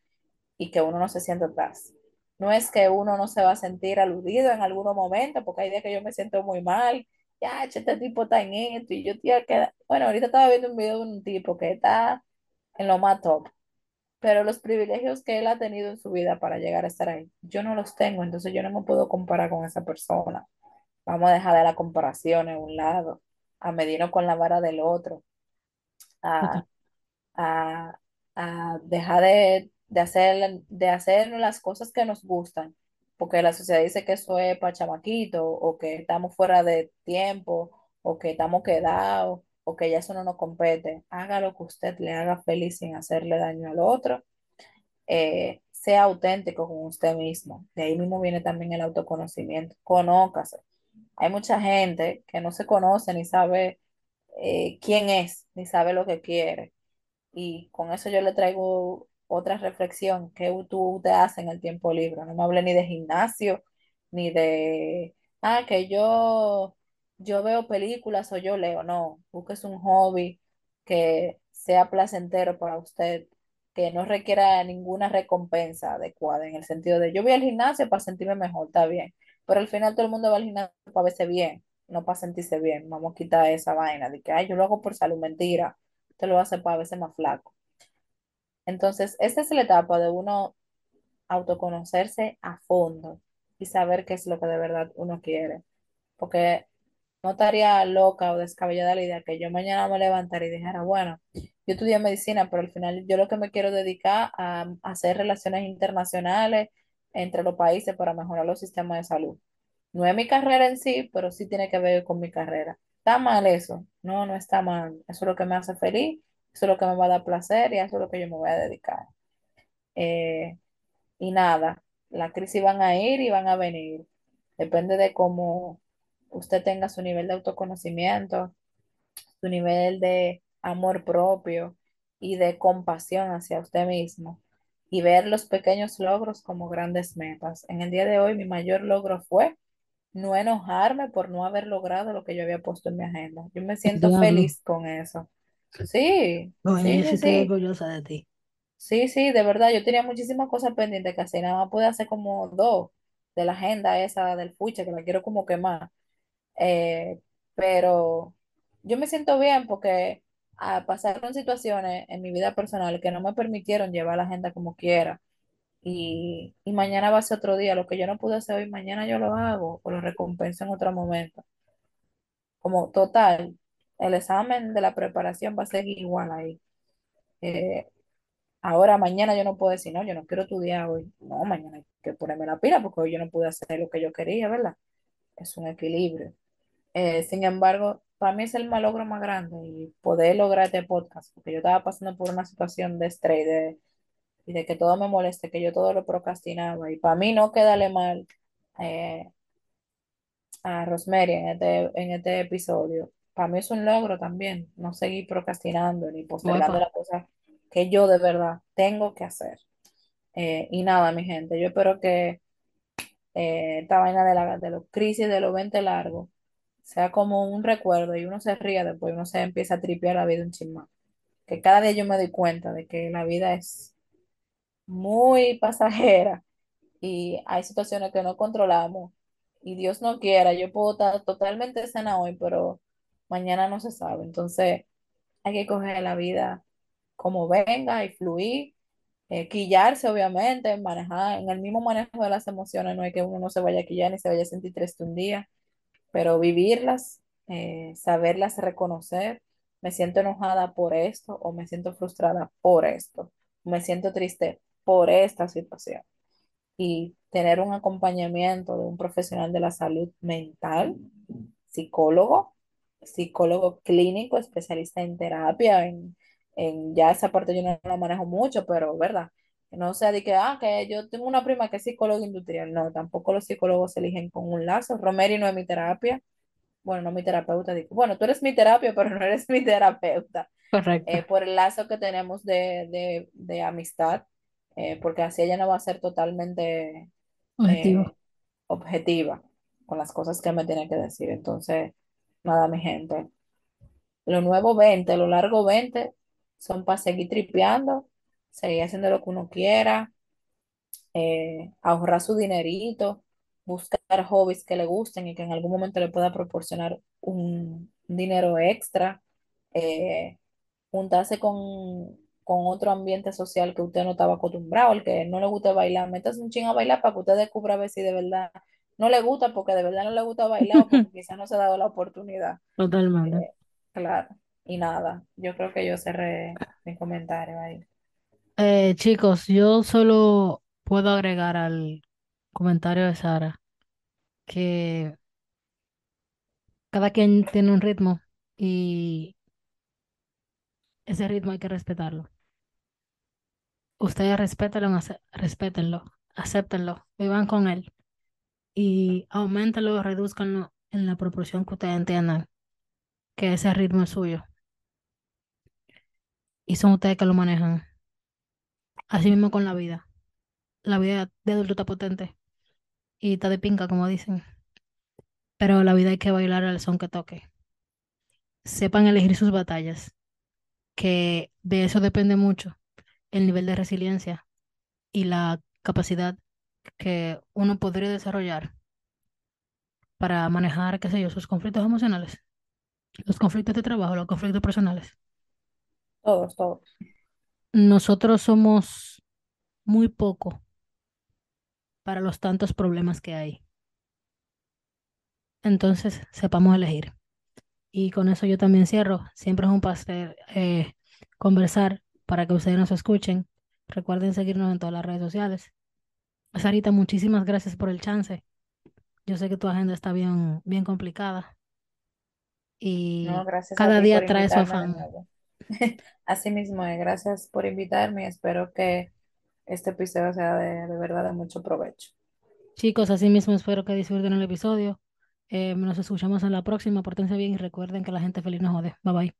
y que uno no se siente atrás. No es que uno no se va a sentir aludido en algunos momentos, porque hay días que yo me siento muy mal, ya, este tipo está en esto, y yo tía que, bueno, ahorita estaba viendo un video de un tipo que está en lo más top, pero los privilegios que él ha tenido en su vida para llegar a estar ahí, yo no los tengo, entonces yo no me puedo comparar con esa persona. Vamos a dejar de la comparación en un lado, a medirnos con la vara del otro, a a, a dejar de, de hacer, de hacer las cosas que nos gustan, porque la sociedad dice que eso es para chamaquito, o que estamos fuera de tiempo, o que estamos quedados, o que ya eso no nos compete. Haga lo que usted le haga feliz sin hacerle daño al otro. Eh, sea auténtico con usted mismo. De ahí mismo viene también el autoconocimiento. Conócase. Hay mucha gente que no se conoce ni sabe eh, quién es, ni sabe lo que quiere. Y con eso yo le traigo otra reflexión que tú te haces en el tiempo libre. No me hable ni de gimnasio, ni de, ah, que yo, yo veo películas o yo leo. No, busques un hobby que sea placentero para usted, que no requiera ninguna recompensa adecuada, en el sentido de, yo voy al gimnasio para sentirme mejor, está bien. Pero al final todo el mundo va al gimnasio para verse bien, no para sentirse bien. Vamos a quitar esa vaina de que, ay, yo lo hago por salud, mentira te lo hace para verse más flaco. Entonces, esta es la etapa de uno autoconocerse a fondo y saber qué es lo que de verdad uno quiere. Porque no estaría loca o descabellada la idea que yo mañana me levantara y dijera, bueno, yo estudié medicina, pero al final yo lo que me quiero dedicar a, a hacer relaciones internacionales entre los países para mejorar los sistemas de salud. No es mi carrera en sí, pero sí tiene que ver con mi carrera. ¿Está mal eso? No, no está mal. Eso es lo que me hace feliz, eso es lo que me va a dar placer y eso es lo que yo me voy a dedicar. Eh, y nada, las crisis van a ir y van a venir. Depende de cómo usted tenga su nivel de autoconocimiento, su nivel de amor propio y de compasión hacia usted mismo y ver los pequeños logros como grandes metas. En el día de hoy, mi mayor logro fue no enojarme por no haber logrado lo que yo había puesto en mi agenda. Yo me siento diablo. feliz con eso. Sí, estoy sí. orgullosa de ti. Sí, sí, de verdad, yo tenía muchísimas cosas pendientes que hacer, nada más pude hacer como dos de la agenda esa del fuche, que la quiero como quemar. Eh, pero yo me siento bien porque ah, pasaron situaciones en mi vida personal que no me permitieron llevar la agenda como quiera. Y, y mañana va a ser otro día. Lo que yo no pude hacer hoy, mañana yo lo hago o lo recompenso en otro momento. Como total, el examen de la preparación va a ser igual ahí. Eh, ahora, mañana yo no puedo decir, no, yo no quiero estudiar hoy. No, mañana hay que ponerme la pila porque hoy yo no pude hacer lo que yo quería, ¿verdad? Es un equilibrio. Eh, sin embargo, para mí es el malogro más grande y poder lograr este podcast, porque yo estaba pasando por una situación de estrés y de que todo me moleste, que yo todo lo procrastinaba. Y para mí no quedarle mal eh, a Rosemary en este, en este episodio. Para mí es un logro también, no seguir procrastinando ni postergando las cosas que yo de verdad tengo que hacer. Eh, y nada, mi gente, yo espero que eh, esta vaina de la de los crisis de los 20 largos sea como un recuerdo y uno se ría después, uno se empieza a tripear la vida un chismán. Que cada día yo me doy cuenta de que la vida es muy pasajera y hay situaciones que no controlamos y Dios no quiera, yo puedo estar totalmente sana hoy, pero mañana no se sabe. Entonces hay que coger la vida como venga y fluir, eh, quillarse obviamente, manejar, en el mismo manejo de las emociones, no es que uno no se vaya a quillar ni se vaya a sentir triste un día, pero vivirlas, eh, saberlas reconocer. Me siento enojada por esto o me siento frustrada por esto. Me siento triste por esta situación y tener un acompañamiento de un profesional de la salud mental, psicólogo, psicólogo clínico, especialista en terapia, en, en ya esa parte yo no la manejo mucho, pero verdad, no sea de que, ah, que yo tengo una prima que es psicólogo industrial, no, tampoco los psicólogos se eligen con un lazo, Romeri no es mi terapia, bueno, no mi terapeuta, digo, bueno, tú eres mi terapia, pero no eres mi terapeuta, Correcto. eh, por el lazo que tenemos de, de, de amistad, eh, porque así ella no va a ser totalmente eh, objetiva con las cosas que me tiene que decir. Entonces, nada, mi gente. Lo nuevo 20 lo largo 20 son para seguir tripeando, seguir haciendo lo que uno quiera, eh, ahorrar su dinerito, buscar hobbies que le gusten y que en algún momento le pueda proporcionar un dinero extra, eh, juntarse con, con otro ambiente social que usted no estaba acostumbrado, el que no le gusta bailar, métase un ching a bailar para que usted descubra a ver si de verdad no le gusta, porque de verdad no le gusta bailar o porque quizás no se ha dado la oportunidad. Totalmente. Eh, claro, y nada, yo creo que yo cerré mi comentario ahí. Eh, chicos, yo solo puedo agregar al comentario de Sara que cada quien tiene un ritmo y ese ritmo hay que respetarlo. Ustedes respétenlo, respétenlo, acéptenlo, vivan con él y aumentenlo, reduzcanlo en la proporción que ustedes entiendan que ese ritmo es suyo y son ustedes que lo manejan. Así mismo con la vida. La vida de adulto está potente y está de pinga, como dicen, pero la vida hay que bailar al son que toque. Sepan elegir sus batallas, que de eso depende mucho el nivel de resiliencia y la capacidad que uno podría desarrollar para manejar, qué sé yo, sus conflictos emocionales, los conflictos de trabajo, los conflictos personales. Todos, todos. Nosotros somos muy poco para los tantos problemas que hay. Entonces, sepamos elegir. Y con eso yo también cierro. Siempre es un placer eh, conversar para que ustedes nos escuchen. Recuerden seguirnos en todas las redes sociales. Sarita, muchísimas gracias por el chance. Yo sé que tu agenda está bien, bien complicada. Y cada día trae su afán. Así mismo, eh, gracias por invitarme. Espero que este episodio sea de, de, verdad de mucho provecho. Chicos, así mismo espero que disfruten el episodio. Eh, nos escuchamos en la próxima. Pórtense bien y recuerden que la gente feliz no jode. Bye bye.